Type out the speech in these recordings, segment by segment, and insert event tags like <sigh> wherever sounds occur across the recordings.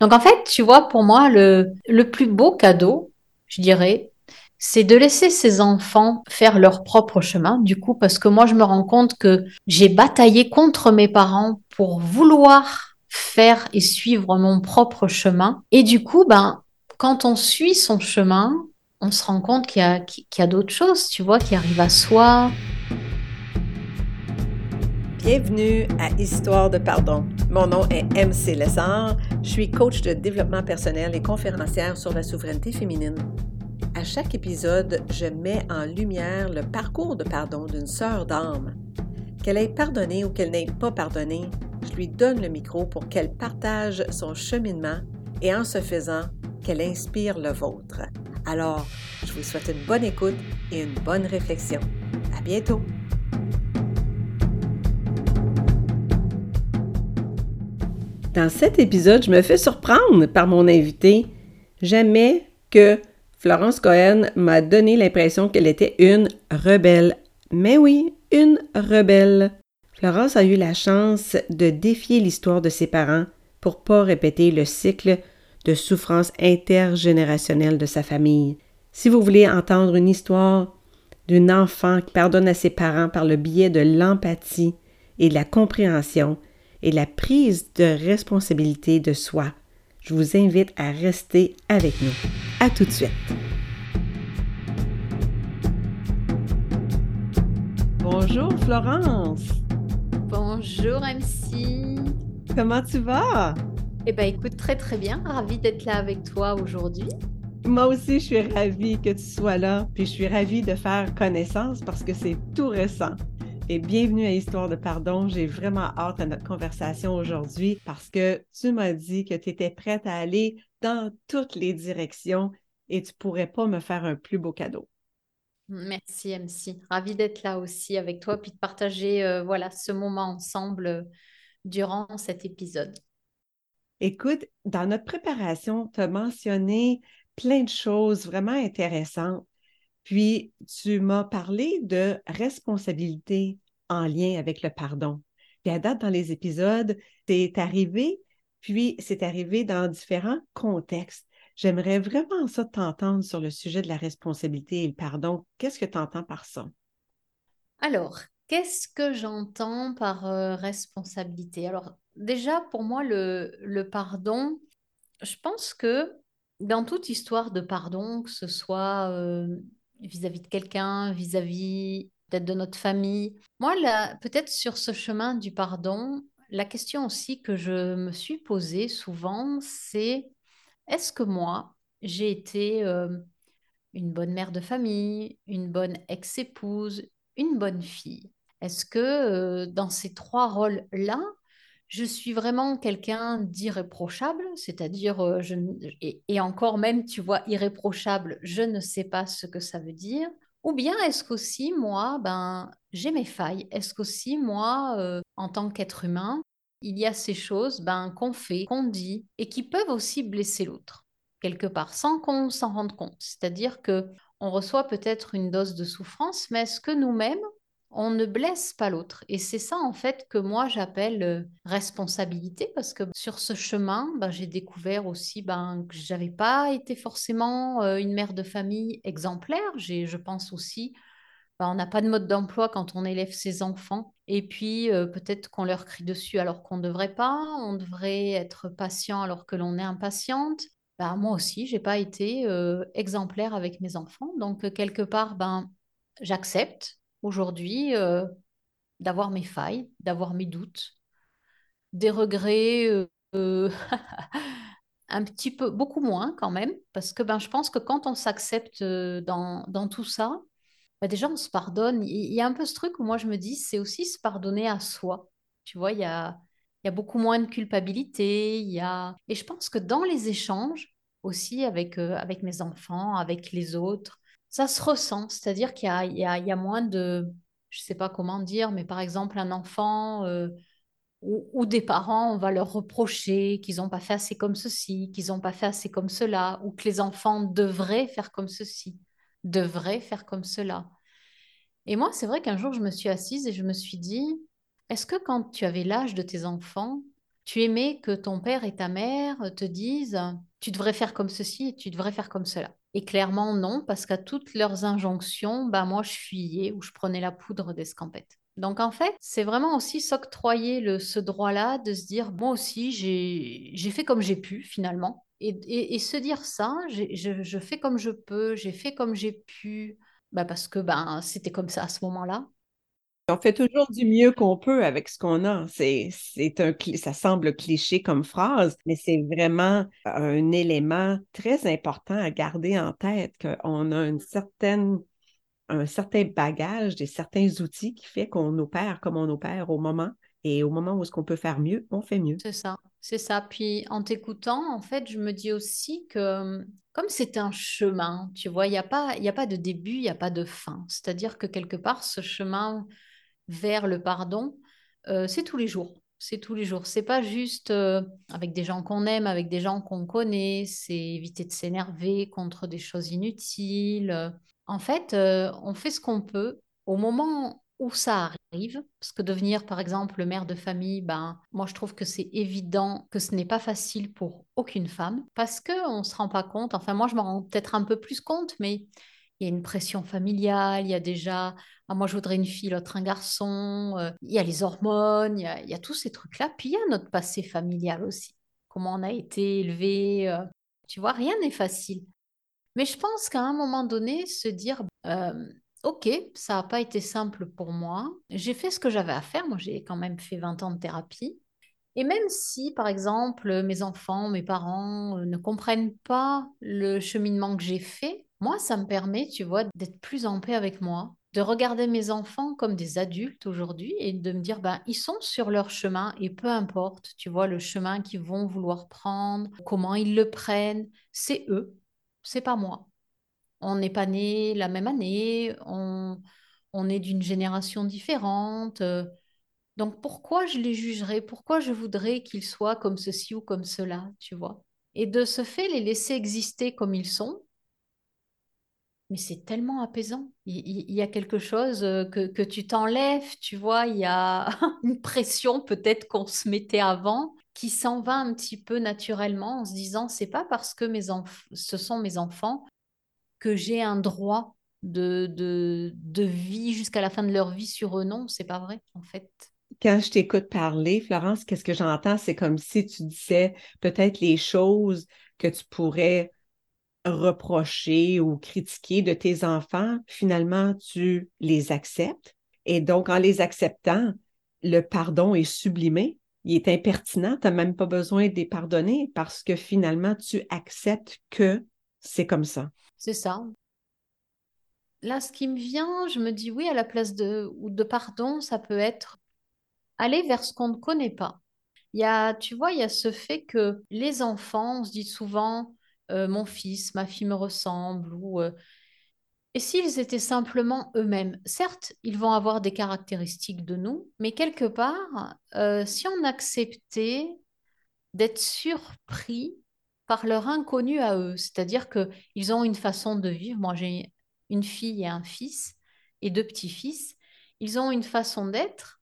Donc en fait, tu vois, pour moi, le, le plus beau cadeau, je dirais, c'est de laisser ses enfants faire leur propre chemin, du coup, parce que moi, je me rends compte que j'ai bataillé contre mes parents pour vouloir faire et suivre mon propre chemin. Et du coup, ben, quand on suit son chemin, on se rend compte qu'il y a, y a d'autres choses, tu vois, qui arrivent à soi. Bienvenue à Histoire de pardon. Mon nom est MC Lessard. Je suis coach de développement personnel et conférencière sur la souveraineté féminine. À chaque épisode, je mets en lumière le parcours de pardon d'une sœur d'âme. Qu'elle ait pardonné ou qu'elle n'ait pas pardonné, je lui donne le micro pour qu'elle partage son cheminement et en ce faisant, qu'elle inspire le vôtre. Alors, je vous souhaite une bonne écoute et une bonne réflexion. À bientôt! Dans cet épisode, je me fais surprendre par mon invité. Jamais que Florence Cohen m'a donné l'impression qu'elle était une rebelle. Mais oui, une rebelle. Florence a eu la chance de défier l'histoire de ses parents pour pas répéter le cycle de souffrance intergénérationnelle de sa famille. Si vous voulez entendre une histoire d'une enfant qui pardonne à ses parents par le biais de l'empathie et de la compréhension, et la prise de responsabilité de soi. Je vous invite à rester avec nous. À tout de suite. Bonjour Florence. Bonjour MC. Comment tu vas? Eh bien écoute, très très bien. Ravie d'être là avec toi aujourd'hui. Moi aussi, je suis ravie que tu sois là, puis je suis ravie de faire connaissance parce que c'est tout récent et bienvenue à Histoire de pardon. J'ai vraiment hâte à notre conversation aujourd'hui parce que tu m'as dit que tu étais prête à aller dans toutes les directions et tu pourrais pas me faire un plus beau cadeau. Merci MC. Ravie d'être là aussi avec toi puis de partager euh, voilà ce moment ensemble euh, durant cet épisode. Écoute, dans notre préparation, tu as mentionné plein de choses vraiment intéressantes. Puis, tu m'as parlé de responsabilité en lien avec le pardon. Puis, à date, dans les épisodes, c'est arrivé, puis c'est arrivé dans différents contextes. J'aimerais vraiment ça t'entendre sur le sujet de la responsabilité et le pardon. Qu'est-ce que tu entends par ça? Alors, qu'est-ce que j'entends par euh, responsabilité? Alors, déjà, pour moi, le, pardon, je pense que dans toute histoire de pardon, que ce soit euh, vis-à-vis de quelqu'un, vis-à-vis peut-être de notre famille. Moi, peut-être sur ce chemin du pardon, la question aussi que je me suis posée souvent, c'est est-ce que moi, j'ai été euh, une bonne mère de famille, une bonne ex-épouse, une bonne fille? Est-ce que euh, dans ces trois rôles-là, je suis vraiment quelqu'un d'irréprochable, c'est-à-dire, euh, et, encore même, tu vois, irréprochable, je ne sais pas ce que ça veut dire. Ou bien est-ce qu'aussi, moi, ben, j'ai mes failles? Est-ce qu'aussi, moi, euh, en tant qu'être humain, il y a ces choses ben, qu'on fait, qu'on dit, et qui peuvent aussi blesser l'autre, quelque part, sans qu'on s'en rende compte? C'est-à-dire que on reçoit peut-être une dose de souffrance, mais est-ce que nous-mêmes, on ne blesse pas l'autre. Et c'est ça, en fait, que moi, j'appelle euh, responsabilité, parce que sur ce chemin, ben, j'ai découvert aussi ben, que j'avais pas été forcément euh, une mère de famille exemplaire. J'ai, je pense aussi, ben, on n'a pas de mode d'emploi quand on élève ses enfants. Et puis, euh, peut-être qu'on leur crie dessus alors qu'on ne devrait pas. On devrait être patient alors que l'on est impatiente. Ben, moi aussi, j'ai pas été exemplaire avec mes enfants. Donc, quelque part, ben, j'accepte aujourd'hui euh, d'avoir mes failles, d'avoir mes doutes, des regrets euh, euh, <laughs> un petit peu, beaucoup moins quand même, parce que ben, je pense que quand on s'accepte dans, dans, tout ça, ben, déjà on se pardonne. Il y a un peu ce truc où moi je me dis, c'est aussi se pardonner à soi. Tu vois, il y a, y a beaucoup moins de culpabilité. Il y a... Et je pense que dans les échanges aussi avec, avec mes enfants, avec les autres, ça se ressent, c'est-à-dire qu'il y, a, moins de, je ne sais pas comment dire, mais par exemple un enfant euh, ou, des parents, on va leur reprocher qu'ils n'ont pas fait assez comme ceci, qu'ils n'ont pas fait assez comme cela, ou que les enfants devraient faire comme ceci, devraient faire comme cela. Et moi, c'est vrai qu'un jour, je me suis assise et je me suis dit, est-ce que quand tu avais l'âge de tes enfants, tu aimais que ton père et ta mère te disent tu devrais faire comme ceci et tu devrais faire comme cela. Et clairement, non, parce qu'à toutes leurs injonctions, bah, moi, je fuyais ou je prenais la poudre d'escampette. Donc, en fait, c'est vraiment aussi s'octroyer ce droit-là de se dire, moi aussi, j'ai fait comme j'ai pu, finalement. Et, et, se dire ça, je, je, fais comme je peux, j'ai fait comme j'ai pu, bah parce que ben, c'était comme ça à ce moment-là. On fait toujours du mieux qu'on peut avec ce qu'on a. C'est, c'est un, ça semble cliché comme phrase, mais c'est vraiment un élément très important à garder en tête qu'on a une certaine, un certain bagage, des certains outils qui fait qu'on opère comme on opère au moment. Et au moment où est-ce qu'on peut faire mieux, on fait mieux. C'est ça, c'est ça. Puis en t'écoutant, en fait, je me dis aussi que comme c'est un chemin, tu vois, il n'y a, pas, a pas de début, il n'y a pas de fin. C'est-à-dire que quelque part, ce chemin vers le pardon, euh, c'est tous les jours. C'est tous les jours. C'est pas juste euh, avec des gens qu'on aime, avec des gens qu'on connaît. C'est éviter de s'énerver contre des choses inutiles. En fait, euh, on fait ce qu'on peut au moment où ça arrive. Parce que devenir, par exemple, le mère de famille, ben, moi, je trouve que c'est évident que ce n'est pas facile pour aucune femme. Parce qu'on ne se rend pas compte. Enfin, moi, je me rends peut-être un peu plus compte, mais il y a une pression familiale, il y a déjà, ah, moi je voudrais une fille, l'autre un garçon, euh, il y a les hormones, il y a, tous ces trucs-là. Puis il y a notre passé familial aussi, comment on a été élevé. Euh, tu vois, rien n'est facile. Mais je pense qu'à un moment donné, se dire, euh, ok, ça n'a pas été simple pour moi, j'ai fait ce que j'avais à faire, moi j'ai quand même fait 20 ans de thérapie. Et même si, par exemple, mes enfants, mes parents ne comprennent pas le cheminement que j'ai fait, moi, ça me permet, tu vois, d'être plus en paix avec moi, de regarder mes enfants comme des adultes aujourd'hui et de me dire, ben, ils sont sur leur chemin et peu importe, tu vois, le chemin qu'ils vont vouloir prendre, comment ils le prennent, c'est eux, c'est pas moi. On n'est pas nés la même année, on, on est d'une génération différente. Euh, donc pourquoi je les jugerais? Pourquoi je voudrais qu'ils soient comme ceci ou comme cela, tu vois? Et de ce fait, les laisser exister comme ils sont, mais c'est tellement apaisant. Il, y a quelque chose euh, que, tu t'enlèves, tu vois, il y a <laughs> une pression peut-être qu'on se mettait avant qui s'en va un petit peu naturellement en se disant c'est pas parce que mes ce sont mes enfants que j'ai un droit de, de, de vie jusqu'à la fin de leur vie sur eux. Non, c'est pas vrai en fait. Quand je t'écoute parler, Florence, qu'est-ce que j'entends? C'est comme si tu disais peut-être les choses que tu pourrais reprocher ou critiquer de tes enfants, finalement, tu les acceptes. Et donc, en les acceptant, le pardon est sublimé, il est impertinent, tu n'as même pas besoin de les pardonner parce que finalement, tu acceptes que c'est comme ça. C'est ça. Là, ce qui me vient, je me dis oui, à la place de, de pardon, ça peut être aller vers ce qu'on ne connaît pas. Il y a, tu vois, il y a ce fait que les enfants, on se dit souvent, euh, mon fils, ma fille me ressemble ou euh, et s'ils étaient simplement eux-mêmes, certes, ils vont avoir des caractéristiques de nous, mais quelque part, euh, si on acceptait d'être surpris par leur inconnu à eux, c'est-à-dire qu'ils ont une façon de vivre. Moi, j'ai une fille et un fils et deux petits-fils. Ils ont une façon d'être.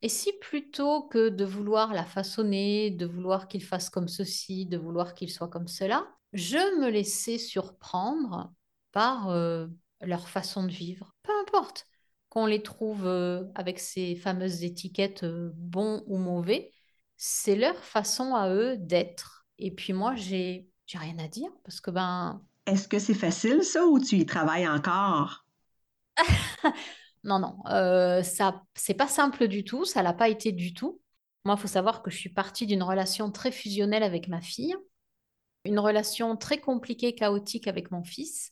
Et si plutôt que de vouloir la façonner, de vouloir qu'ils fassent comme ceci, de vouloir qu'ils soient comme cela, je me laissais surprendre par euh, leur façon de vivre. Peu importe qu'on les trouve euh, avec ces fameuses étiquettes euh, bons ou mauvais, c'est leur façon à eux d'être. Et puis moi, j'ai j'ai rien à dire parce que ben. Est-ce que c'est facile ça ou tu y travailles encore? <laughs> non, non, ça c'est pas simple du tout, ça l'a pas été du tout. Moi, il faut savoir que je suis partie d'une relation très fusionnelle avec ma fille une relation très compliquée, chaotique avec mon fils,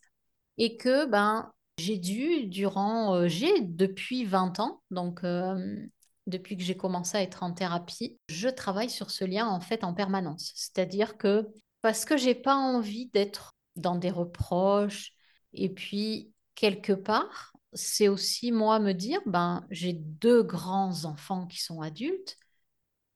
et que ben, j'ai dû, durant, euh, j'ai depuis 20 ans, donc euh, depuis que j'ai commencé à être en thérapie, je travaille sur ce lien en fait en permanence. C'est-à-dire que parce que j'ai pas envie d'être dans des reproches, et puis quelque part, c'est aussi moi me dire, ben, j'ai deux grands enfants qui sont adultes,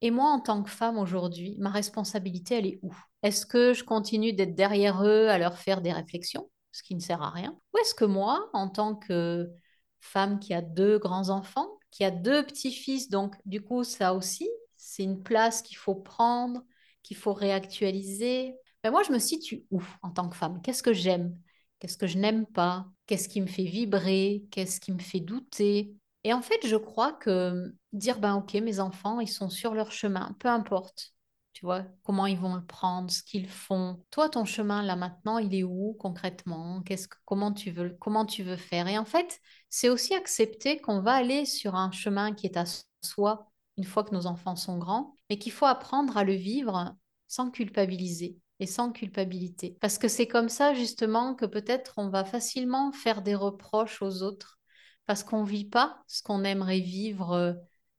et moi, en tant que femme aujourd'hui, ma responsabilité, elle est où? Est-ce que je continue d'être derrière eux à leur faire des réflexions, ce qui ne sert à rien? Ou est-ce que moi, en tant que femme qui a deux grands-enfants, qui a deux petits-fils, donc du coup, ça aussi, c'est une place qu'il faut prendre, qu'il faut réactualiser. Mais moi, je me situe où en tant que femme? Qu'est-ce que j'aime? Qu'est-ce que je n'aime pas? Qu'est-ce qui me fait vibrer? Qu'est-ce qui me fait douter? Et en fait, je crois que dire, ben ok, mes enfants, ils sont sur leur chemin, peu importe tu vois, comment ils vont le prendre, ce qu'ils font. Toi, ton chemin là maintenant, il est où concrètement? Qu'est-ce comment tu veux comment tu veux faire? Et en fait, c'est aussi accepter qu'on va aller sur un chemin qui est à soi une fois que nos enfants sont grands, mais qu'il faut apprendre à le vivre sans culpabiliser et sans culpabilité. Parce que c'est comme ça justement que peut-être on va facilement faire des reproches aux autres parce qu'on ne vit pas ce qu'on aimerait vivre euh,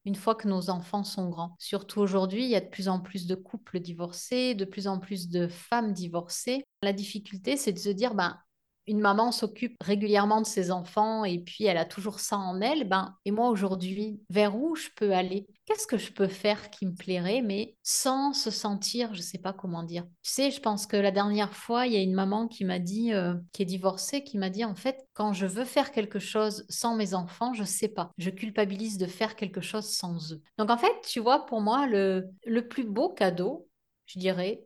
une fois que nos enfants sont grands. Surtout aujourd'hui, il y a de plus en plus de couples divorcés, de plus en plus de femmes divorcées. La difficulté, c'est de se dire, ben, une maman s'occupe régulièrement de ses enfants et puis elle a toujours ça en elle, ben, et moi aujourd'hui, vers où je peux aller? Qu'est-ce que je peux faire qui me plairait, mais sans se sentir, je ne sais pas comment dire. Tu sais, je pense que la dernière fois, il y a une maman qui m'a dit, euh, qui est divorcée, qui m'a dit, en fait, quand je veux faire quelque chose sans mes enfants, je ne sais pas. Je culpabilise de faire quelque chose sans eux. Donc en fait, tu vois, pour moi, le, le plus beau cadeau, je dirais,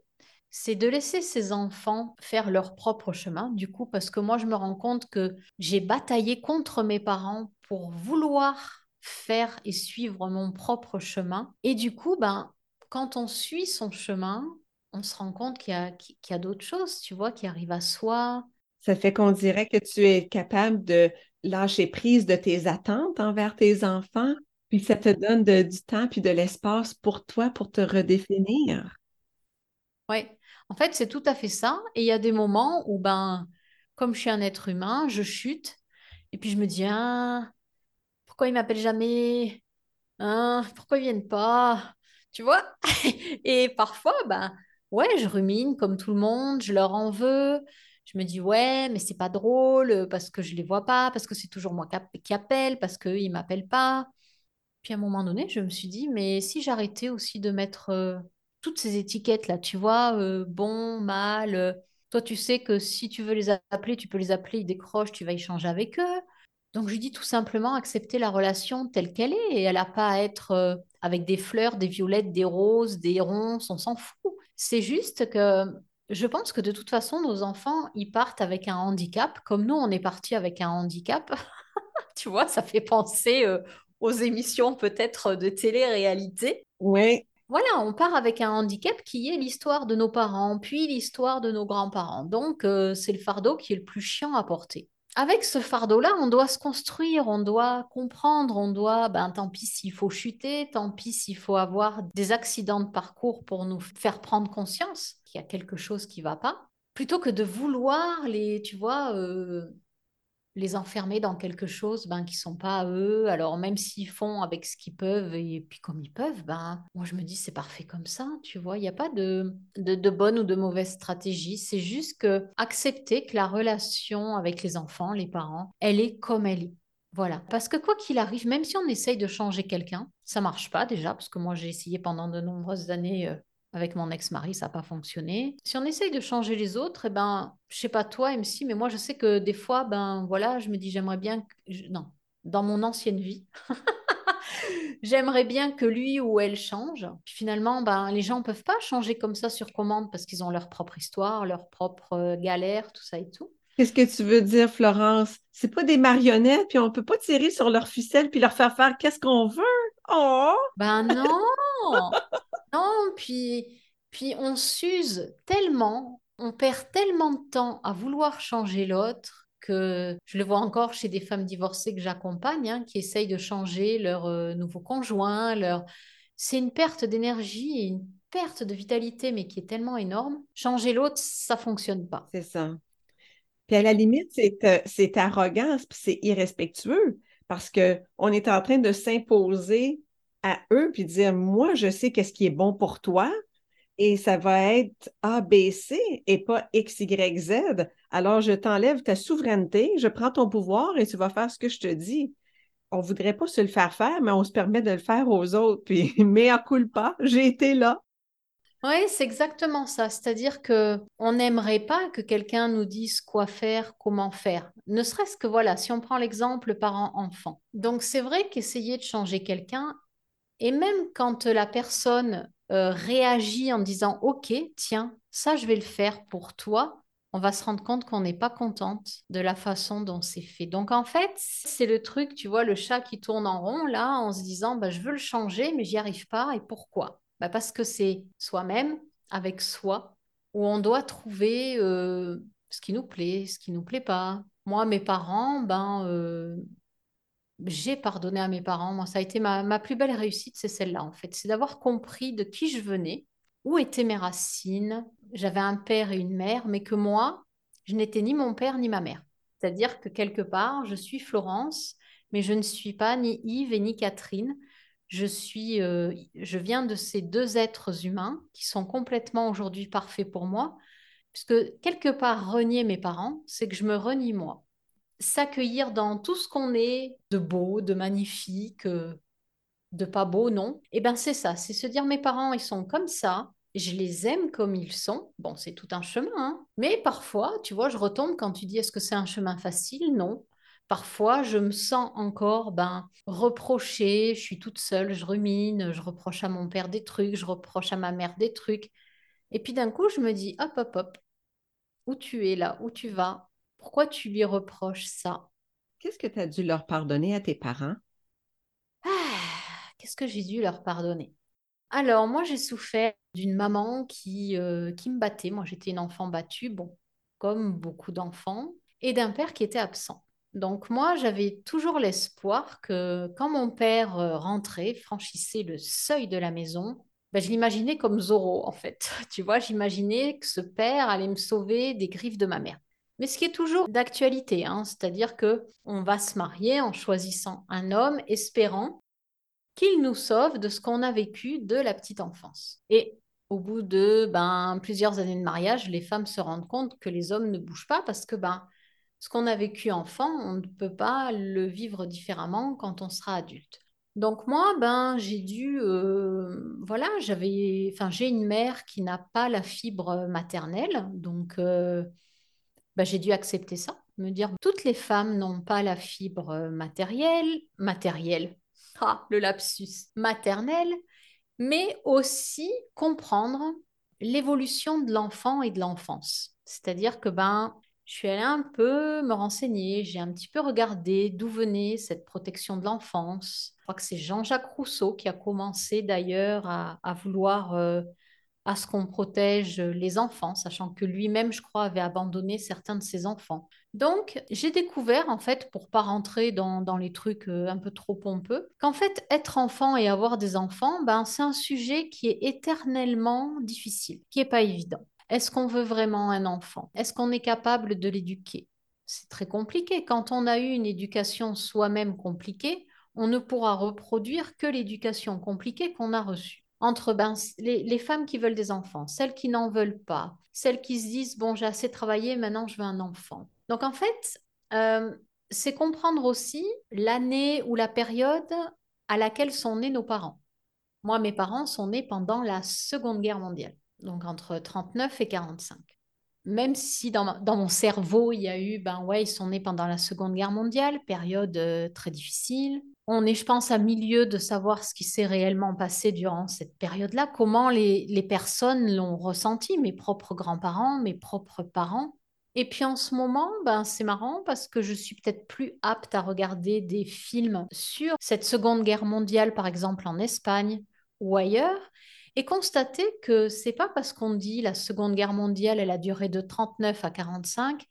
c'est de laisser ses enfants faire leur propre chemin, du coup, parce que moi, je me rends compte que j'ai bataillé contre mes parents pour vouloir faire et suivre mon propre chemin. Et du coup, ben, quand on suit son chemin, on se rend compte qu'il y a, qu'il y a d'autres choses, tu vois, qui arrivent à soi. Ça fait qu'on dirait que tu es capable de lâcher prise de tes attentes envers tes enfants, puis ça te donne du temps puis de l'espace pour toi pour te redéfinir. Oui, en fait, c'est tout à fait ça. Et il y a des moments où, ben, comme je suis un être humain, je chute. Et puis je me dis, ah, pourquoi ils m'appellent jamais hein, Pourquoi ils viennent pas Tu vois? <laughs> Et parfois, ben, ouais, je rumine comme tout le monde, je leur en veux. Je me dis, ouais, mais c'est pas drôle parce que je les vois pas, parce que c'est toujours moi qui appelle, parce qu'eux, ils m'appellent pas. Puis à un moment donné, je me suis dit, mais si j'arrêtais aussi de mettre euh, toutes ces étiquettes-là, tu vois, euh, bon, mal. Euh, toi, tu sais que si tu veux les appeler, tu peux les appeler, ils décrochent, tu vas échanger avec eux. Donc, je dis tout simplement accepter la relation telle qu'elle est. Et elle n'a pas à être euh, avec des fleurs, des violettes, des roses, des ronces, on s'en fout. C'est juste que je pense que de toute façon, nos enfants, ils partent avec un handicap, comme nous, on est parti avec un handicap. <laughs> tu vois, ça fait penser aux émissions peut-être de télé-réalité. Oui. Voilà, on part avec un handicap qui est l'histoire de nos parents, puis l'histoire de nos grands-parents. Donc, euh, c'est le fardeau qui est le plus chiant à porter. Avec ce fardeau-là, on doit se construire, on doit comprendre, on doit, ben tant pis s'il faut chuter, tant pis s'il faut avoir des accidents de parcours pour nous faire prendre conscience qu'il y a quelque chose qui ne va pas, plutôt que de vouloir les, tu vois, euh, les enfermer dans quelque chose ben, qui sont pas à eux. Alors même s'ils font avec ce qu'ils peuvent et puis comme ils peuvent, ben, moi je me dis c'est parfait comme ça, tu vois. Il n'y a pas de, de, bonne ou de mauvaise stratégie. C'est juste que accepter que la relation avec les enfants, les parents, elle est comme elle est. Voilà. Parce que quoi qu'il arrive, même si on essaye de changer quelqu'un, ça marche pas déjà, parce que moi j'ai essayé pendant de nombreuses années euh, avec mon ex-mari, ça n'a pas fonctionné. Si on essaye de changer les autres, eh ben, je sais pas toi, MC, mais moi, je sais que des fois, ben voilà, je me dis, j'aimerais bien que... Non, dans mon ancienne vie, <laughs> j'aimerais bien que lui ou elle change. Puis finalement, ben, les gens ne peuvent pas changer comme ça sur commande parce qu'ils ont leur propre histoire, leur propre euh, galère, tout ça et tout. Qu'est-ce que tu veux dire, Florence? C'est pas des marionnettes, puis on peut pas tirer sur leur ficelle puis leur faire faire qu'est-ce qu'on veut? Oh! Ben non! <laughs> Non, puis, puis on s'use tellement, on perd tellement de temps à vouloir changer l'autre que je le vois encore chez des femmes divorcées que j'accompagne, hein, qui essayent de changer leur euh, nouveau conjoint. Leur... C'est une perte d'énergie une perte de vitalité, mais qui est tellement énorme. Changer l'autre, ça fonctionne pas. C'est ça. Puis à la limite, c'est, euh, c'est arrogance, puis c'est irrespectueux, parce qu'on est en train de s'imposer à eux puis dire moi, je sais qu'est-ce qui est bon pour toi et ça va être A, B, C et pas X, Y, Z. Alors, je t'enlève ta souveraineté, je prends ton pouvoir et tu vas faire ce que je te dis. On voudrait pas se le faire faire, mais on se permet de le faire aux autres. Puis, mais à pas, j'ai été là. Oui, c'est exactement ça. C'est-à-dire que on n'aimerait pas que quelqu'un nous dise quoi faire, comment faire. Ne serait-ce que voilà, si on prend l'exemple parent-enfant. Donc c'est vrai qu'essayer de changer quelqu'un, Et même quand la personne euh, réagit en disant OK, tiens, ça je vais le faire pour toi, on va se rendre compte qu'on n'est pas contente de la façon dont c'est fait. Donc en fait, c'est le truc, tu vois, le chat qui tourne en rond là, en se disant bah, je veux le changer, mais j'y arrive pas. Et pourquoi? Bah, Parce que c'est soi-même, avec soi, où on doit trouver euh, ce qui nous plaît, ce qui nous plaît pas. Moi, mes parents, ben, euh, j'ai pardonné à mes parents. Moi, ça a été ma, ma plus belle réussite, c'est celle-là, en fait. C'est d'avoir compris de qui je venais, où étaient mes racines. J'avais un père et une mère, mais que moi, je n'étais ni mon père ni ma mère. C'est-à-dire que quelque part, je suis Florence, mais je ne suis pas ni Yves et ni Catherine. Je suis, euh, je viens de ces deux êtres humains qui sont complètement aujourd'hui parfaits pour moi, puisque quelque part renier mes parents, c'est que je me renie moi s'accueillir dans tout ce qu'on est de beau, de magnifique, euh, de pas beau, non. Eh ben c'est ça, c'est se dire mes parents, ils sont comme ça, je les aime comme ils sont. Bon, c'est tout un chemin, hein. mais parfois, tu vois, je retombe quand tu dis est-ce que c'est un chemin facile? Non. Parfois, je me sens encore ben, reprochée, je suis toute seule, je rumine, je reproche à mon père des trucs, je reproche à ma mère des trucs. Et puis d'un coup, je me dis, hop, hop, hop, où tu es là, où tu vas, pourquoi tu lui reproches ça? Qu'est-ce que tu as dû leur pardonner à tes parents? Ah, qu'est-ce que j'ai dû leur pardonner? Alors, moi, j'ai souffert d'une maman qui, euh, qui me battait. Moi, j'étais une enfant battue, bon, comme beaucoup d'enfants, et d'un père qui était absent. Donc, moi, j'avais toujours l'espoir que quand mon père euh, rentrait, franchissait le seuil de la maison, ben, je l'imaginais comme Zorro, en fait. <laughs> Tu vois, j'imaginais que ce père allait me sauver des griffes de ma mère mais ce qui est toujours d'actualité, hein, c'est-à-dire que on va se marier en choisissant un homme, espérant qu'il nous sauve de ce qu'on a vécu de la petite enfance. Et au bout de ben, plusieurs années de mariage, les femmes se rendent compte que les hommes ne bougent pas parce que ben, ce qu'on a vécu enfant, on ne peut pas le vivre différemment quand on sera adulte. Donc moi, ben, j'ai dû, euh, voilà, j'avais, enfin, j'ai une mère qui n'a pas la fibre maternelle, donc euh, bah, j'ai dû accepter ça, me dire toutes les femmes n'ont pas la fibre euh, matérielle, matérielle, ah, le lapsus, maternelle, mais aussi comprendre l'évolution de l'enfant et de l'enfance. C'est-à-dire que ben, je suis allée un peu me renseigner, j'ai un petit peu regardé d'où venait cette protection de l'enfance. Je crois que c'est Jean-Jacques Rousseau qui a commencé d'ailleurs à, vouloir euh, à ce qu'on protège les enfants, sachant que lui-même, je crois, avait abandonné certains de ses enfants. Donc, j'ai découvert, en fait, pour pas rentrer dans, les trucs euh, un peu trop pompeux, qu'en fait, être enfant et avoir des enfants, ben, c'est un sujet qui est éternellement difficile, qui est pas évident. Est-ce qu'on veut vraiment un enfant? Est-ce qu'on est capable de l'éduquer? C'est très compliqué. Quand on a eu une éducation soi-même compliquée, on ne pourra reproduire que l'éducation compliquée qu'on a reçue entre ben, les, femmes qui veulent des enfants, celles qui n'en veulent pas, celles qui se disent, bon, j'ai assez travaillé, maintenant je veux un enfant. Donc en fait, euh, c'est comprendre aussi l'année ou la période à laquelle sont nés nos parents. Moi, mes parents sont nés pendant la Seconde Guerre mondiale, donc entre 39 et 45. Même si dans, mon cerveau, il y a eu, ben ouais, ils sont nés pendant la Seconde Guerre mondiale, période euh, très difficile, on est, je pense, à milieu de savoir ce qui s'est réellement passé durant cette période-là, comment les, personnes l'ont ressenti, mes propres grands-parents, mes propres parents. Et puis en ce moment, ben, c'est marrant parce que je suis peut-être plus apte à regarder des films sur cette Seconde Guerre mondiale, par exemple en Espagne ou ailleurs, et constater que c'est pas parce qu'on dit la Seconde Guerre mondiale, elle a duré de 39 à 45,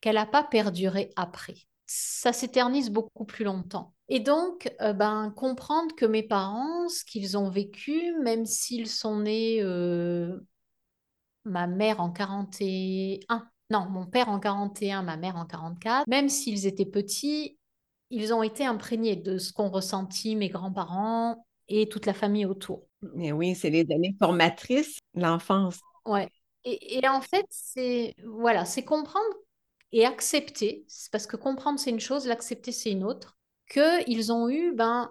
qu'elle n'a pas perduré après. Ça s'éternise beaucoup plus longtemps. Et donc, euh, ben, comprendre que mes parents, ce qu'ils ont vécu, même s'ils sont nés, euh, ma mère en 41, non, mon père en 41, ma mère en 44, même s'ils étaient petits, ils ont été imprégnés de ce qu'ont ressenti mes grands-parents et toute la famille autour. Mais oui, c'est les années formatrices, l'enfance. Ouais. Et, et en fait, c'est voilà, c'est comprendre et accepter, parce que comprendre c'est une chose, l'accepter c'est une autre qu'ils ont eu, ben,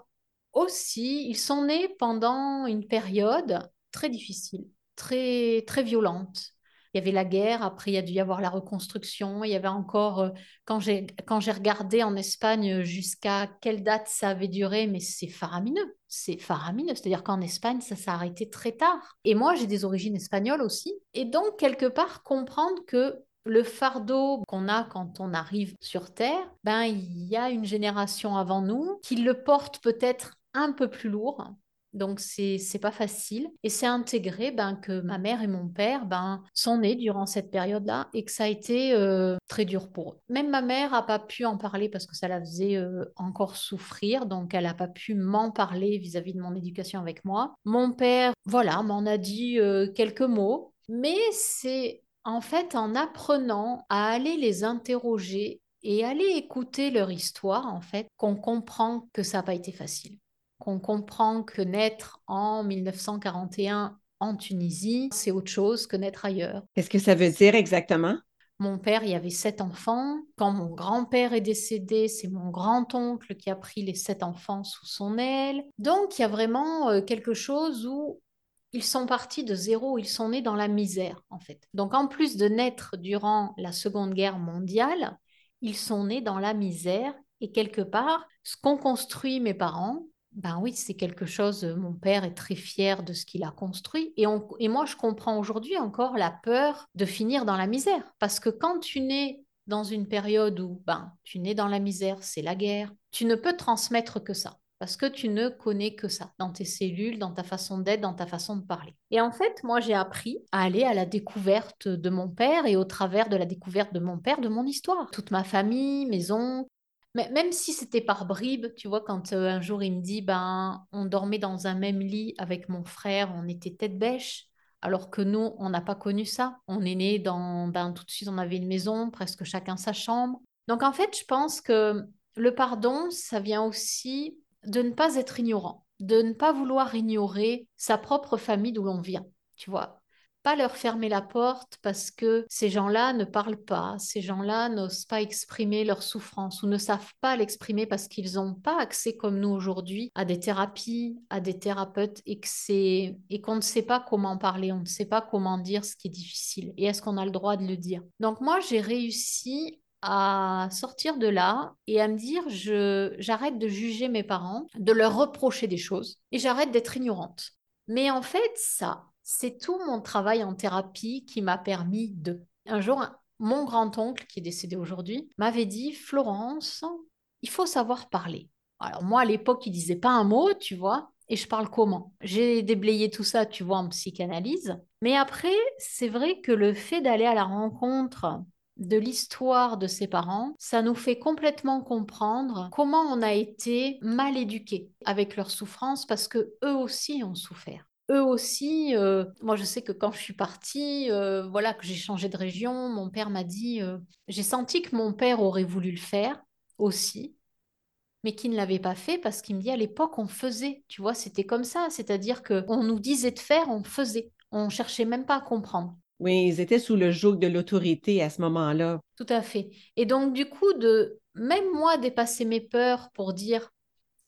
aussi, ils sont nés pendant une période très difficile, très, très violente. Il y avait la guerre, après il y a dû y avoir la reconstruction, il y avait encore, euh, quand j'ai quand j'ai regardé en Espagne jusqu'à quelle date ça avait duré, mais c'est faramineux, c'est faramineux. C'est-à-dire qu'en Espagne, ça s'est arrêté très tard. Et moi, j'ai des origines espagnoles aussi. Et donc, quelque part, comprendre que le fardeau qu'on a quand on arrive sur Terre, ben il y a une génération avant nous qui le porte peut-être un peu plus lourd. Donc c'est pas facile et c'est intégré ben que ma mère et mon père ben sont nés durant cette période-là et que ça a été euh, très dur pour eux. Même ma mère a pas pu en parler parce que ça la faisait euh, encore souffrir donc elle a pas pu m'en parler vis-à-vis de mon éducation avec moi. Mon père voilà m'en a dit euh, quelques mots mais c'est en fait, en apprenant à aller les interroger et aller écouter leur histoire, en fait, qu'on comprend que ça n'a pas été facile. Qu'on comprend que naître en 1941 en Tunisie, c'est autre chose que naître ailleurs. Qu'est-ce que ça veut dire exactement? Mon père, il y avait sept enfants. Quand mon grand-père est décédé, c'est mon grand-oncle qui a pris les sept enfants sous son aile. Donc, il y a vraiment euh, quelque chose où ils sont partis de zéro, ils sont nés dans la misère, en fait. Donc, en plus de naître durant la Seconde Guerre mondiale, ils sont nés dans la misère. Et quelque part, ce qu'ont construit mes parents, ben oui, c'est quelque chose, mon père est très fier de ce qu'il a construit. Et, et moi, je comprends aujourd'hui encore la peur de finir dans la misère. Parce que quand tu nais dans une période où ben, tu nais dans la misère, c'est la guerre, tu ne peux transmettre que ça parce que tu ne connais que ça dans tes cellules, dans ta façon d'être, dans ta façon de parler. Et en fait, moi, j'ai appris à aller à la découverte de mon père et au travers de la découverte de mon père, de mon histoire. Toute ma famille, mes oncles. Mais même si c'était par bribes, tu vois, quand euh, un jour il me dit, ben, on dormait dans un même lit avec mon frère, on était tête bêche, alors que nous, on n'a pas connu ça. On est né dans, ben, tout de suite, on avait une maison, presque chacun sa chambre. Donc en fait, je pense que le pardon, ça vient aussi de ne pas être ignorant, de ne pas vouloir ignorer sa propre famille d'où l'on vient, tu vois. Pas leur fermer la porte parce que ces gens-là ne parlent pas, ces gens-là n'osent pas exprimer leur souffrance ou ne savent pas l'exprimer parce qu'ils n'ont pas accès comme nous aujourd'hui à des thérapies, à des thérapeutes et et qu'on ne sait pas comment parler, on ne sait pas comment dire ce qui est difficile et est-ce qu'on a le droit de le dire? Donc moi j'ai réussi à sortir de là et à me dire je j'arrête de juger mes parents, de leur reprocher des choses et j'arrête d'être ignorante. Mais en fait, ça, c'est tout mon travail en thérapie qui m'a permis de. Un jour, mon grand-oncle, qui est décédé aujourd'hui, m'avait dit Florence, il faut savoir parler. Alors, moi, à l'époque, il disait pas un mot, tu vois, et je parle comment? J'ai déblayé tout ça, tu vois, en psychanalyse. Mais après, c'est vrai que le fait d'aller à la rencontre de l'histoire de ses parents, ça nous fait complètement comprendre comment on a été mal éduqués avec leur souffrance parce que eux aussi ont souffert. Eux aussi, euh, moi je sais que quand je suis partie, euh, voilà que j'ai changé de région, mon père m'a dit, euh, j'ai senti que mon père aurait voulu le faire aussi, mais qu'il ne l'avait pas fait parce qu'il me dit à l'époque on faisait, tu vois, c'était comme ça, c'est-à-dire que on nous disait de faire, on faisait, on cherchait même pas à comprendre. Oui, ils étaient sous le joug de l'autorité à ce moment-là. Tout à fait. Et donc, du coup, de même moi dépasser mes peurs pour dire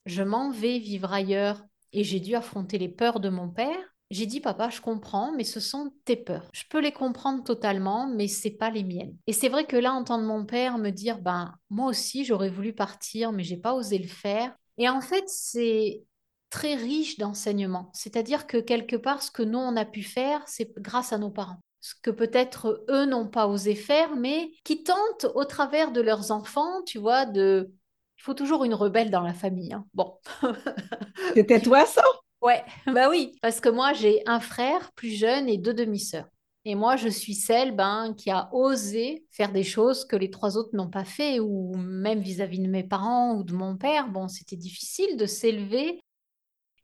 je m'en vais vivre ailleurs et j'ai dû affronter les peurs de mon père, j'ai dit papa, je comprends, mais ce sont tes peurs. Je peux les comprendre totalement, mais c'est pas les miennes. Et c'est vrai que là, entendre mon père me dire ben moi aussi j'aurais voulu partir, mais j'ai pas osé le faire. Et en fait, c'est très riche d'enseignement. C'est-à-dire que quelque part, ce que nous on a pu faire, c'est grâce à nos parents ce que peut-être eux n'ont pas osé faire, mais qui tentent au travers de leurs enfants, tu vois, de... Il faut toujours une rebelle dans la famille. Hein. Bon. <laughs> C'était toi ça? Ouais, bah oui, parce que moi j'ai un frère plus jeune et deux demi-sœurs. Et moi, je suis celle ben, qui a osé faire des choses que les trois autres n'ont pas fait, ou même vis-à-vis -vis de mes parents ou de mon père. Bon, c'était difficile de s'élever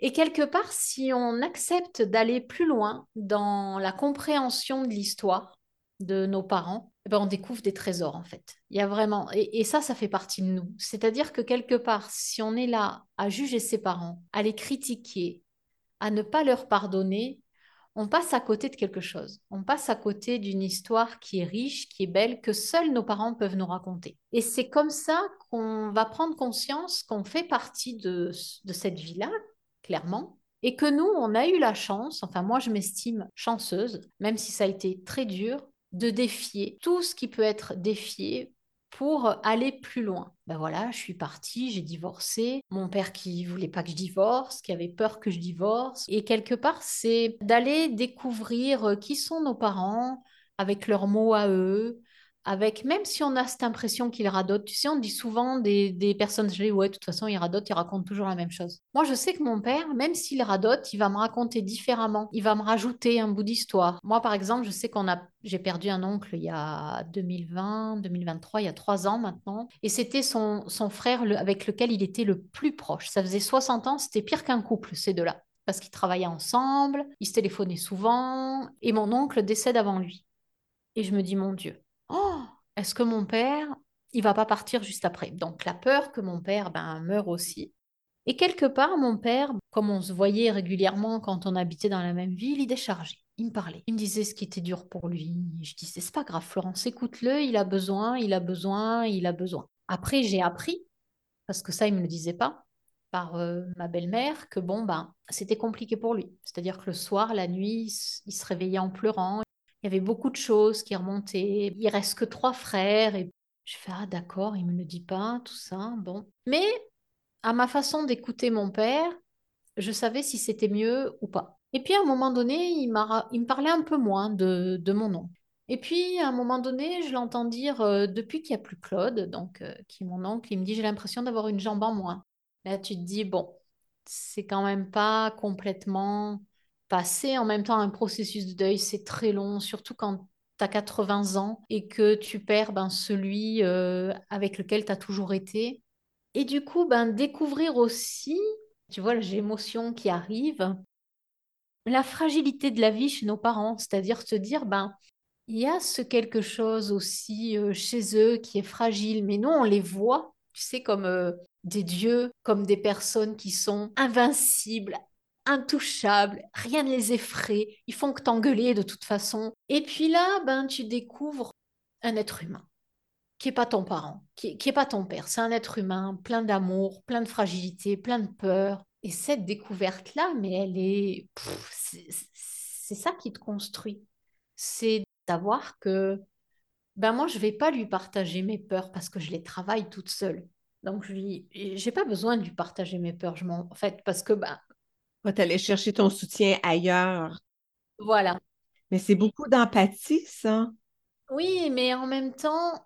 et quelque part, si on accepte d'aller plus loin dans la compréhension de l'histoire de nos parents, eh ben on découvre des trésors en fait. Il y a vraiment, et, ça, ça fait partie de nous. C'est-à-dire que quelque part, si on est là à juger ses parents, à les critiquer, à ne pas leur pardonner, on passe à côté de quelque chose. On passe à côté d'une histoire qui est riche, qui est belle, que seuls nos parents peuvent nous raconter. Et c'est comme ça qu'on va prendre conscience qu'on fait partie de, de cette vie-là, Et que nous, on a eu la chance, enfin moi je m'estime chanceuse, même si ça a été très dur, de défier tout ce qui peut être défié pour aller plus loin. Ben voilà, je suis partie, j'ai divorcé. Mon père qui voulait pas que je divorce, qui avait peur que je divorce. Et quelque part, c'est d'aller découvrir qui sont nos parents avec leurs mots à eux, avec, même si on a cette impression qu'il radote, tu sais, on dit souvent des, des personnes âgées, ouais, de toute façon, il radote, il raconte toujours la même chose. Moi, je sais que mon père, même s'il radote, il va me raconter différemment. Il va me rajouter un bout d'histoire. Moi, par exemple, je sais qu'on a, j'ai perdu un oncle il y a 2020, 2023, il y a trois ans maintenant. Et c'était son, son frère avec lequel il était le plus proche. Ça faisait 60 ans, c'était pire qu'un couple, ces deux-là. Parce qu'ils travaillaient ensemble, ils se téléphonaient souvent, et mon oncle décède avant lui. Et je me dis, mon Dieu, est-ce que mon père, il va pas partir juste après? Donc la peur que mon père ben, meure aussi. Et quelque part, mon père, comme on se voyait régulièrement quand on habitait dans la même ville, il déchargeait. Il me parlait. Il me disait ce qui était dur pour lui. Je disais, c'est pas grave, Florence, écoute-le, il a besoin, il a besoin, il a besoin. Après, j'ai appris, parce que ça, il me le disait pas, par euh, ma belle-mère, que bon, ben, c'était compliqué pour lui. C'est-à-dire que le soir, la nuit, il se réveillait en pleurant. Il y avait beaucoup de choses qui remontaient. Il reste que trois frères. Et je fais, ah d'accord, il me le dit pas, tout ça. Bon. Mais à ma façon d'écouter mon père, je savais si c'était mieux ou pas. Et puis à un moment donné, il, il me parlait un peu moins de, de mon oncle. Et puis à un moment donné, je l'entends dire, euh, depuis qu'il n'y a plus Claude, donc euh, qui est mon oncle, il me dit, j'ai l'impression d'avoir une jambe en moins. Là, tu te dis, bon, c'est quand même pas complètement passer en même temps un processus de deuil, c'est très long, surtout quand tu as 80 ans et que tu perds ben, celui euh, avec lequel tu as toujours été. Et du coup, ben, découvrir aussi, tu vois, j'ai l'émotion qui arrive, la fragilité de la vie chez nos parents, c'est-à-dire se dire, ben, il y a ce quelque chose aussi euh, chez eux qui est fragile, mais nous, on les voit, tu sais, comme euh, des dieux, comme des personnes qui sont invincibles, intouchables, rien ne les effraie, ils font que t'engueuler de toute façon. Et puis là, ben, tu découvres un être humain qui n'est pas ton parent, qui n'est pas ton père. C'est un être humain plein d'amour, plein de fragilité, plein de peur. Et cette découverte-là, mais elle est... C'est ça qui te construit. C'est d'avoir que, ben moi, je vais pas lui partager mes peurs parce que je les travaille toute seule. Donc, je j'ai pas besoin de lui partager mes peurs. Je m'en, en fait, parce que ben, Va t'aller chercher ton soutien ailleurs. Voilà. Mais c'est beaucoup d'empathie, ça. Oui, mais en même temps,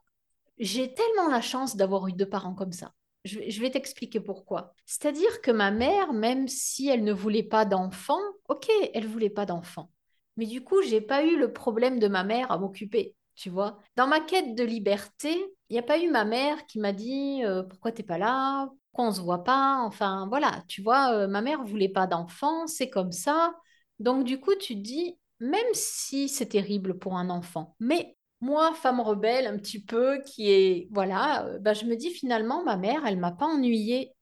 j'ai tellement la chance d'avoir eu deux parents comme ça. Je, vais t'expliquer pourquoi. C'est-à-dire que ma mère, même si elle ne voulait pas d'enfant, ok, elle voulait pas d'enfant. Mais du coup, j'ai pas eu le problème de ma mère à m'occuper, tu vois. Dans ma quête de liberté, il n'y a pas eu ma mère qui m'a dit euh, pourquoi t'es pas là, qu'on se voit pas? Enfin, voilà, tu vois, euh, ma mère voulait pas d'enfant, c'est comme ça. Donc, du coup, tu te dis, même si c'est terrible pour un enfant, mais moi, femme rebelle, un petit peu, qui est, voilà, euh, bah, je me dis finalement, ma mère, elle m'a pas ennuyée,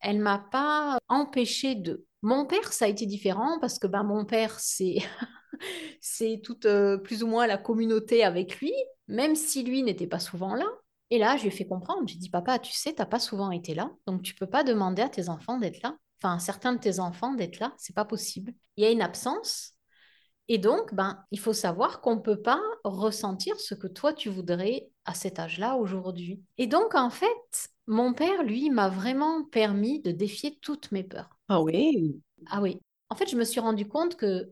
elle m'a pas empêché de. Mon père, ça a été différent parce que ben, mon père, c'est <laughs> c'est toute euh, plus ou moins la communauté avec lui, même si lui n'était pas souvent là. Et là, je lui ai fait comprendre. J'ai dit, papa, tu sais, tu n'as pas souvent été là, donc tu peux pas demander à tes enfants d'être là. Enfin, certains de tes enfants d'être là, c'est pas possible. Il y a une absence. Et donc, ben, il faut savoir qu'on ne peut pas ressentir ce que toi, tu voudrais à cet âge-là aujourd'hui. Et donc, en fait, mon père, lui, m'a vraiment permis de défier toutes mes peurs. Ah oui? Ah oui. En fait, je me suis rendu compte que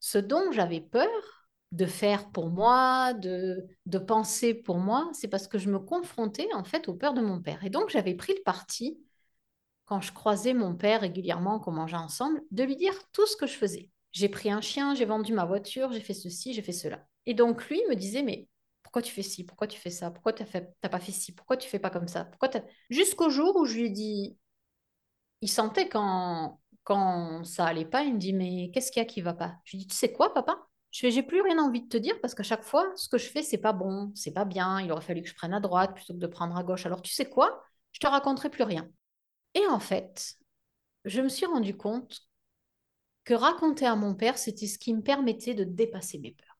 ce dont j'avais peur, de faire pour moi, de, de penser pour moi, c'est parce que je me confrontais en fait aux peurs de mon père. Et donc j'avais pris le parti, quand je croisais mon père régulièrement, qu'on mangeait ensemble, de lui dire tout ce que je faisais. J'ai pris un chien, j'ai vendu ma voiture, j'ai fait ceci, j'ai fait cela. Et donc lui me disait, mais pourquoi tu fais ci, pourquoi tu fais ça, pourquoi tu n'as pas fait ci, pourquoi tu fais pas comme ça, pourquoi Jusqu'au jour où je lui ai dit, il sentait quand, quand ça allait pas, il me dit, mais qu'est-ce qu'il y a qui va pas? Je lui dis, tu sais quoi, papa? Je fais, j'ai plus rien envie de te dire parce qu'à chaque fois, ce que je fais, c'est pas bon, c'est pas bien. Il aurait fallu que je prenne à droite plutôt que de prendre à gauche. Alors, tu sais quoi? Je te raconterai plus rien. Et en fait, je me suis rendu compte que raconter à mon père, c'était ce qui me permettait de dépasser mes peurs.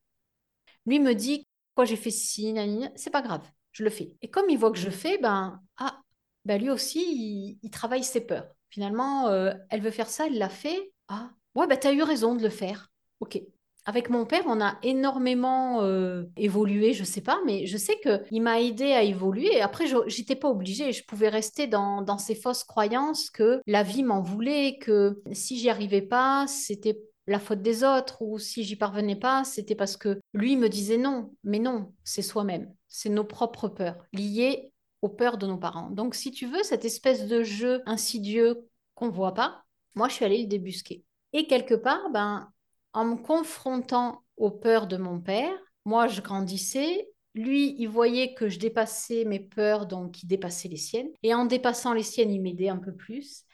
Lui me dit, quoi j'ai fait ci, c'est pas grave, je le fais. Et comme il voit que je fais, ben, ah, ben lui aussi, il, travaille ses peurs. Finalement, euh, elle veut faire ça, elle l'a fait. Ah, ouais, ben t'as eu raison de le faire. Ok. Avec mon père, on a énormément euh, évolué, je sais pas, mais je sais qu'il m'a aidé à évoluer. Après, j'étais pas obligée, je pouvais rester dans, dans ces fausses croyances que la vie m'en voulait, que si j'y arrivais pas, c'était la faute des autres, ou si j'y parvenais pas, c'était parce que lui me disait non. Mais non, c'est soi-même, c'est nos propres peurs liées aux peurs de nos parents. Donc, si tu veux, cette espèce de jeu insidieux qu'on voit pas, moi, je suis allée le débusquer. Et quelque part, ben, en me confrontant aux peurs de mon père, moi, je grandissais. Lui, il voyait que je dépassais mes peurs, donc il dépassait les siennes. Et en dépassant les siennes, il m'aidait un peu plus.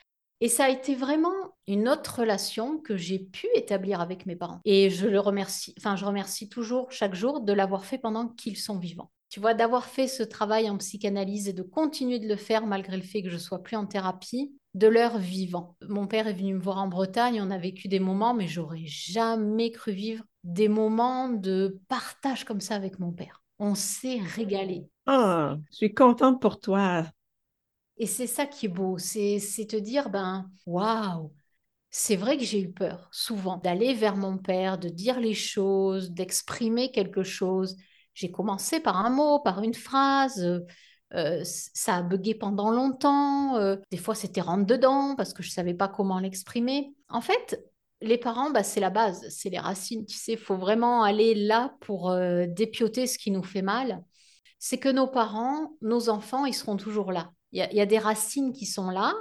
Et ça a été vraiment une autre relation que j'ai pu établir avec mes parents. Et je le remercie, enfin, je remercie toujours chaque jour de l'avoir fait pendant qu'ils sont vivants. Tu vois, d'avoir fait ce travail en psychanalyse et de continuer de le faire malgré le fait que je sois plus en thérapie, de leur vivant. Mon père est venu me voir en Bretagne, on a vécu des moments, mais j'aurais jamais cru vivre des moments de partage comme ça avec mon père. On s'est régalé. Ah, je suis contente pour toi. Et c'est ça qui est beau, c'est te dire, ben, waouh, c'est vrai que j'ai eu peur souvent d'aller vers mon père, de dire les choses, d'exprimer quelque chose. J'ai commencé par un mot, par une phrase. Euh, ça a bugué pendant longtemps. Euh, des fois, c'était rentre dedans parce que je ne savais pas comment l'exprimer. En fait, les parents, bah, c'est la base, c'est les racines. Tu sais, il faut vraiment aller là pour euh, dépioter ce qui nous fait mal. C'est que nos parents, nos enfants, ils seront toujours là. Il y, y, a des racines qui sont là,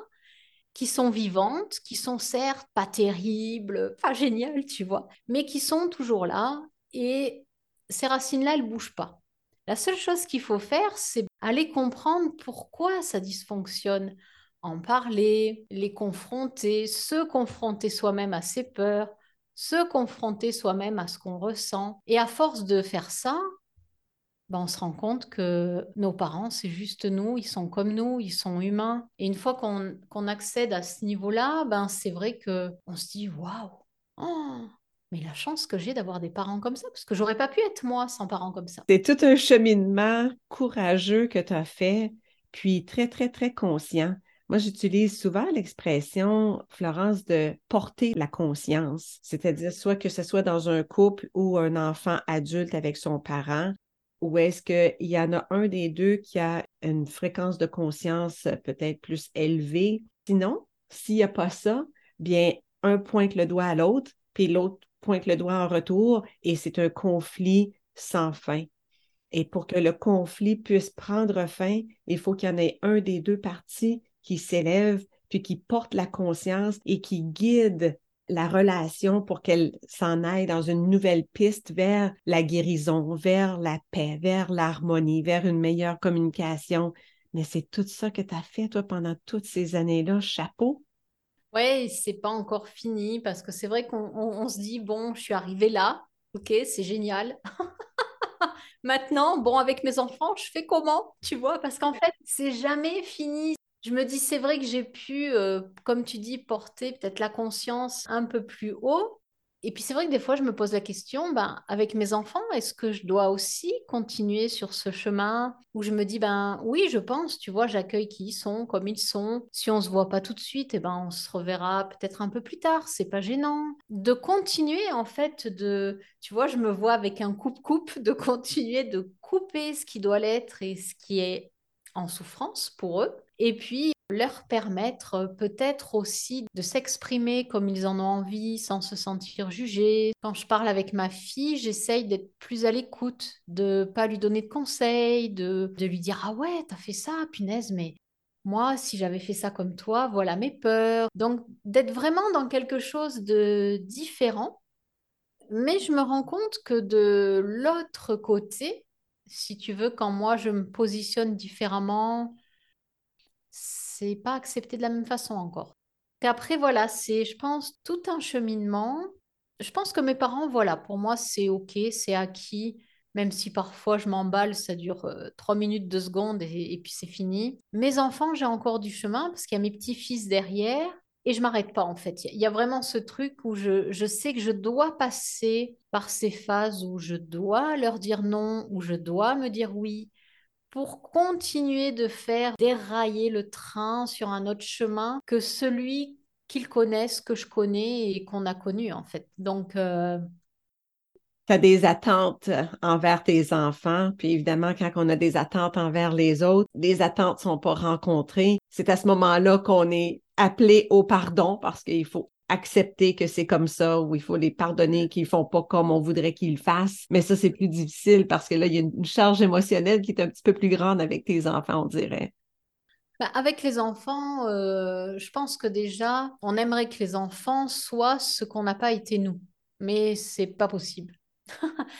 qui sont vivantes, qui sont certes pas terribles, pas géniales, tu vois, mais qui sont toujours là. Et ces racines-là, elles ne bougent pas. La seule chose qu'il faut faire, c'est aller comprendre pourquoi ça dysfonctionne, en parler, les confronter, se confronter soi-même à ses peurs, se confronter soi-même à ce qu'on ressent. Et à force de faire ça, ben on se rend compte que nos parents, c'est juste nous, ils sont comme nous, ils sont humains. Et une fois qu'on accède à ce niveau-là, ben c'est vrai que on se dit waouh, oh, mais la chance que j'ai d'avoir des parents comme ça, parce que j'aurais pas pu être moi sans parents comme ça. C'est tout un cheminement courageux que tu as fait, puis très, très, très conscient. Moi, j'utilise souvent l'expression, Florence, de porter la conscience, c'est-à-dire soit que ce soit dans un couple ou un enfant adulte avec son parent, ou est-ce qu'il y en a un des deux qui a une fréquence de conscience peut-être plus élevée? Sinon, s'il n'y a pas ça, bien, un pointe le doigt à l'autre, puis l'autre pointe le doigt en retour et c'est un conflit sans fin. Et pour que le conflit puisse prendre fin, il faut qu'il y en ait un des deux parties qui s'élève, puis qui porte la conscience et qui guide la relation pour qu'elle s'en aille dans une nouvelle piste vers la guérison, vers la paix, vers l'harmonie, vers une meilleure communication. Mais c'est tout ça que tu as fait, toi, pendant toutes ces années-là. Chapeau. Oui, c'est pas encore fini parce que c'est vrai qu'on se dit, bon, je suis arrivée là, ok, c'est génial. <laughs> Maintenant, bon, avec mes enfants, je fais comment, tu vois, parce qu'en fait, c'est jamais fini. Je me dis, c'est vrai que j'ai pu, euh, comme tu dis, porter peut-être la conscience un peu plus haut, et puis c'est vrai que des fois, je me pose la question, ben, avec mes enfants, est-ce que je dois aussi continuer sur ce chemin où je me dis, ben oui, je pense, tu vois, j'accueille qui ils sont, comme ils sont. Si on ne se voit pas tout de suite, eh ben, on se reverra peut-être un peu plus tard, c'est pas gênant. De continuer, en fait, de, tu vois, je me vois avec un coupe-coupe, de <laughs> continuer de couper ce qui doit l'être et ce qui est en souffrance pour eux. Et puis, leur permettre euh, peut-être aussi de s'exprimer comme ils en ont envie sans se sentir jugés. Quand je parle avec ma fille, j'essaye d'être plus à l'écoute, de pas lui donner de conseils, de, de lui dire ah ouais, t'as fait ça, punaise, mais moi, si j'avais fait ça comme toi, voilà mes peurs. Donc, d'être vraiment dans quelque chose de différent. Mais je me rends compte que de l'autre côté, si tu veux, quand moi je me positionne différemment, c'est pas accepté de la même façon encore. Et après, voilà, c'est, je pense, tout un cheminement. Je pense que mes parents, voilà, pour moi, c'est OK, c'est acquis, même si parfois je m'emballe, ça dure euh, trois minutes, deux secondes et, puis c'est fini. Mes enfants, j'ai encore du chemin parce qu'il y a mes petits-fils derrière et je m'arrête pas en fait. Il y, a vraiment ce truc où je, je, sais que je dois passer par ces phases où je dois leur dire non, où je dois me dire oui, pour continuer de faire dérailler le train sur un autre chemin que celui qu'ils connaissent, que je connais et qu'on a connu en fait. Donc, euh, tu as des attentes envers tes enfants, puis évidemment, quand on a des attentes envers les autres, les attentes ne sont pas rencontrées. C'est à ce moment-là qu'on est appelé au pardon parce qu'il faut accepter que c'est comme ça ou il faut les pardonner qu'ils font pas comme on voudrait qu'ils le fassent. Mais ça, c'est plus difficile parce que là, il y a une charge émotionnelle qui est un petit peu plus grande avec tes enfants, on dirait. Bah, avec les enfants, euh, je pense que déjà, on aimerait que les enfants soient ce qu'on n'a pas été nous. Mais c'est pas possible. <laughs>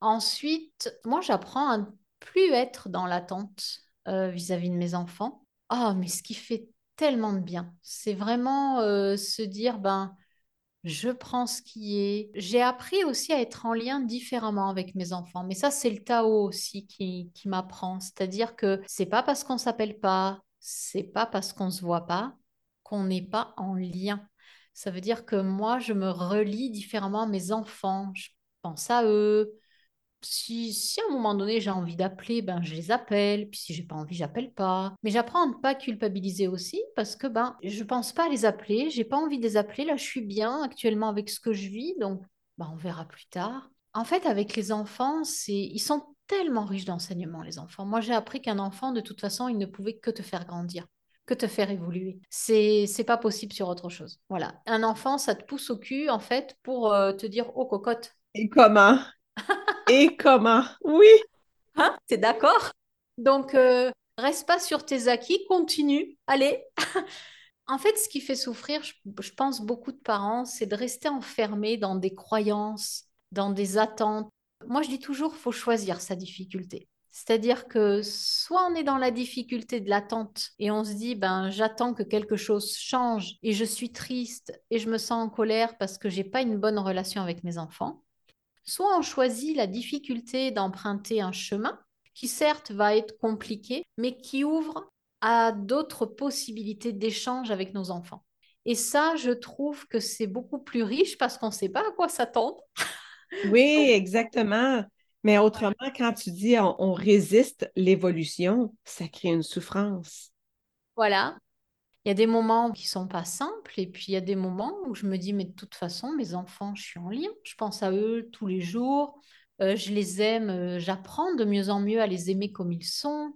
Ensuite, moi, j'apprends à ne plus être dans l'attente euh, vis-à-vis de mes enfants. Oh, mais ce qui fait tellement de bien. C'est vraiment euh, se dire, ben, je prends ce qui est. J'ai appris aussi à être en lien différemment avec mes enfants. Mais ça, c'est le Tao aussi qui, qui m'apprend. C'est-à-dire que c'est pas parce qu'on s'appelle pas, c'est pas parce qu'on se voit pas qu'on n'est pas en lien. Ça veut dire que moi, je me relie différemment à mes enfants. Je pense à eux, si, si à un moment donné j'ai envie d'appeler, ben je les appelle. Puis si j'ai pas envie, j'appelle pas. Mais j'apprends à ne pas culpabiliser aussi parce que ben je pense pas à les appeler. J'ai pas envie de les appeler. Là, je suis bien actuellement avec ce que je vis, donc ben, on verra plus tard. En fait, avec les enfants, c'est ils sont tellement riches d'enseignements les enfants. Moi, j'ai appris qu'un enfant, de toute façon, il ne pouvait que te faire grandir que te faire évoluer. C'est c'est pas possible sur autre chose. Voilà. Un enfant, ça te pousse au cul en fait pour euh, te dire oh cocotte. Et comment? <laughs> et comment? Oui. Hein? T'es d'accord? Donc, euh, reste pas sur tes acquis, continue. Allez. <laughs> en fait, ce qui fait souffrir, je, pense, beaucoup de parents, c'est de rester enfermés dans des croyances, dans des attentes. Moi, je dis toujours, faut choisir sa difficulté. C'est-à-dire que soit on est dans la difficulté de l'attente et on se dit ben j'attends que quelque chose change et je suis triste et je me sens en colère parce que j'ai pas une bonne relation avec mes enfants, Soit on choisit la difficulté d'emprunter un chemin qui certes va être compliqué, mais qui ouvre à d'autres possibilités d'échange avec nos enfants. Et ça, je trouve que c'est beaucoup plus riche parce qu'on ne sait pas à quoi s'attendre. <laughs> Oui, exactement. Mais autrement, quand tu dis on résiste l'évolution, ça crée une souffrance. Voilà. Il y a des moments qui sont pas simples et puis il y a des moments où je me dis, mais de toute façon, mes enfants, je suis en lien, je pense à eux tous les jours, euh, je les aime, euh, j'apprends de mieux en mieux à les aimer comme ils sont.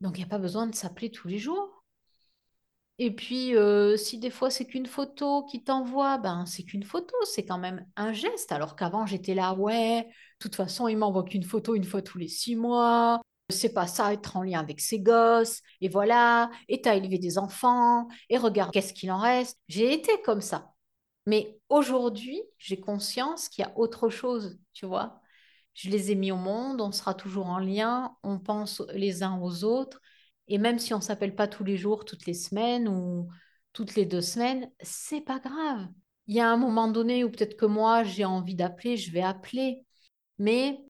Donc il n'y a pas besoin de s'appeler tous les jours. Et puis, euh, si des fois c'est qu'une photo qui t'envoie, ben c'est qu'une photo, c'est quand même un geste. Alors qu'avant j'étais là, ouais, de toute façon il m'envoie qu'une photo une fois tous les six mois c'est pas ça, être en lien avec ses gosses, et voilà, et t'as élevé des enfants, et regarde qu'est-ce qu'il en reste. J'ai été comme ça. Mais aujourd'hui, j'ai conscience qu'il y a autre chose, tu vois. Je les ai mis au monde, on sera toujours en lien, on pense les uns aux autres, et même si on s'appelle pas tous les jours, toutes les semaines ou toutes les deux semaines, c'est pas grave. Il y a un moment donné où peut-être que moi, j'ai envie d'appeler, je vais appeler. Mais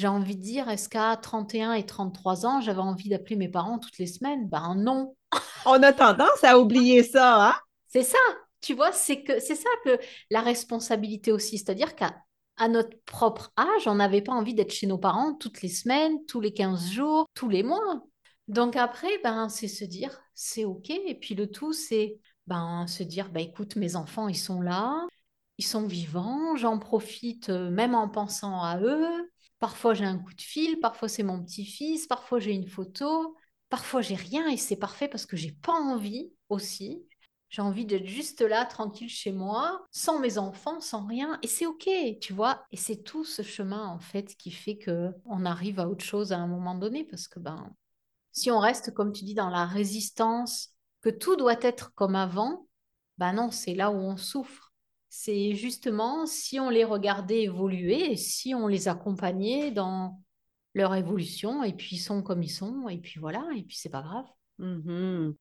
j'ai envie de dire, est-ce qu'à 31 et 33 ans, j'avais envie d'appeler mes parents toutes les semaines? Ben non. On a tendance à oublier ça, hein? C'est ça, tu vois, c'est que c'est ça que la responsabilité aussi, c'est-à-dire qu'à à notre propre âge, on n'avait pas envie d'être chez nos parents toutes les semaines, tous les 15 jours, tous les mois. Donc après, ben, c'est se dire, c'est OK. Et puis le tout, c'est ben, se dire, ben, écoute, mes enfants, ils sont là, ils sont vivants, j'en profite euh, même en pensant à eux. Parfois j'ai un coup de fil, parfois c'est mon petit-fils, parfois j'ai une photo, parfois j'ai rien et c'est parfait parce que j'ai pas envie aussi. J'ai envie d'être juste là, tranquille chez moi, sans mes enfants, sans rien, et c'est ok, tu vois. Et c'est tout ce chemin en fait qui fait que on arrive à autre chose à un moment donné, parce que ben, si on reste comme tu dis dans la résistance, que tout doit être comme avant, ben non, c'est là où on souffre. C'est justement si on les regardait évoluer, si on les accompagnait dans leur évolution, et puis ils sont comme ils sont, et puis voilà, et puis c'est pas grave. Mm-hmm.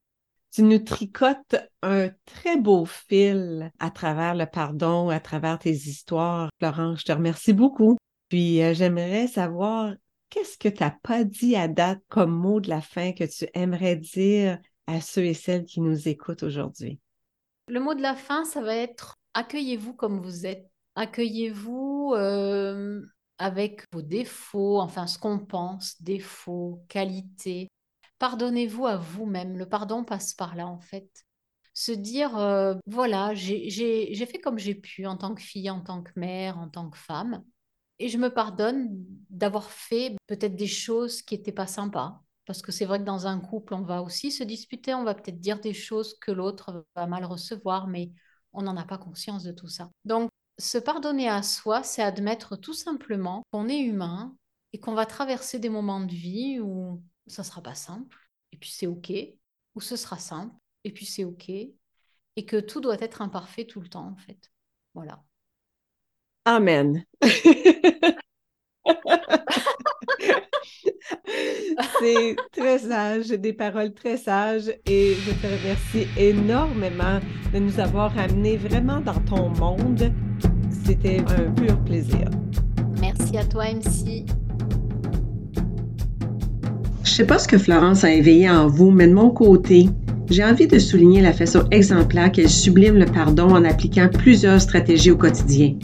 Tu nous tricotes un très beau fil à travers le pardon, à travers tes histoires. Florence, je te remercie beaucoup. Puis euh, j'aimerais savoir qu'est-ce que tu n'as pas dit à date comme mot de la fin que tu aimerais dire à ceux et celles qui nous écoutent aujourd'hui? Le mot de la fin, ça va être accueillez-vous comme vous êtes. Accueillez-vous euh, avec vos défauts, enfin ce qu'on pense, défauts, qualités. Pardonnez-vous à vous-même. Le pardon passe par là, en fait. Se dire, euh, voilà, j'ai fait comme j'ai pu en tant que fille, en tant que mère, en tant que femme. et je me pardonne d'avoir fait peut-être des choses qui n'étaient pas sympas. Parce que c'est vrai que dans un couple, on va aussi se disputer, on va peut-être dire des choses que l'autre va mal recevoir, mais on n'en a pas conscience de tout ça. Donc, se pardonner à soi, c'est admettre tout simplement qu'on est humain et qu'on va traverser des moments de vie où ça sera pas simple, et puis c'est OK, ou ce sera simple, et puis c'est OK, et que tout doit être imparfait tout le temps, en fait. Voilà. Amen. <laughs> C'est très sage, des paroles très sages et je te remercie énormément de nous avoir amenés vraiment dans ton monde. C'était un pur plaisir. Merci à toi, MC. Je sais pas ce que Florence a éveillé en vous, mais de mon côté, j'ai envie de souligner la façon exemplaire qu'elle sublime le pardon en appliquant plusieurs stratégies au quotidien.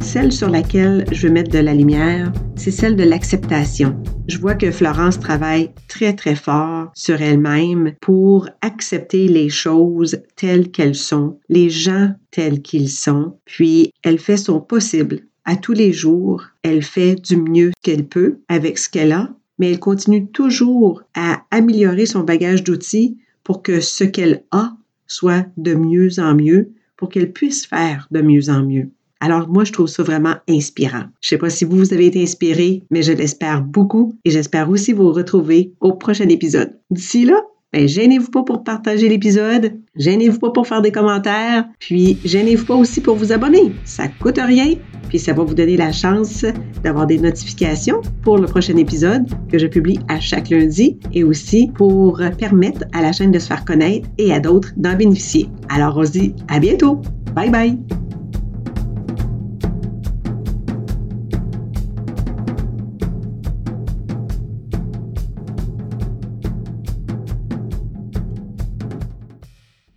Celle sur laquelle je veux mettre de la lumière, c'est celle de l'acceptation. Je vois que Florence travaille très très fort sur elle-même pour accepter les choses telles qu'elles sont, les gens tels qu'ils sont, puis elle fait son possible. À tous les jours, elle fait du mieux qu'elle peut avec ce qu'elle a, mais elle continue toujours à améliorer son bagage d'outils pour que ce qu'elle a soit de mieux en mieux, pour qu'elle puisse faire de mieux en mieux. Alors moi, je trouve ça vraiment inspirant. Je sais pas si vous, vous avez été inspiré, mais je l'espère beaucoup et j'espère aussi vous retrouver au prochain épisode. D'ici là, ben, gênez-vous pas pour partager l'épisode, gênez-vous pas pour faire des commentaires, puis gênez-vous pas aussi pour vous abonner. Ça coûte rien, puis ça va vous donner la chance d'avoir des notifications pour le prochain épisode que je publie à chaque lundi et aussi pour permettre à la chaîne de se faire connaître et à d'autres d'en bénéficier. Alors on se dit à bientôt. Bye bye!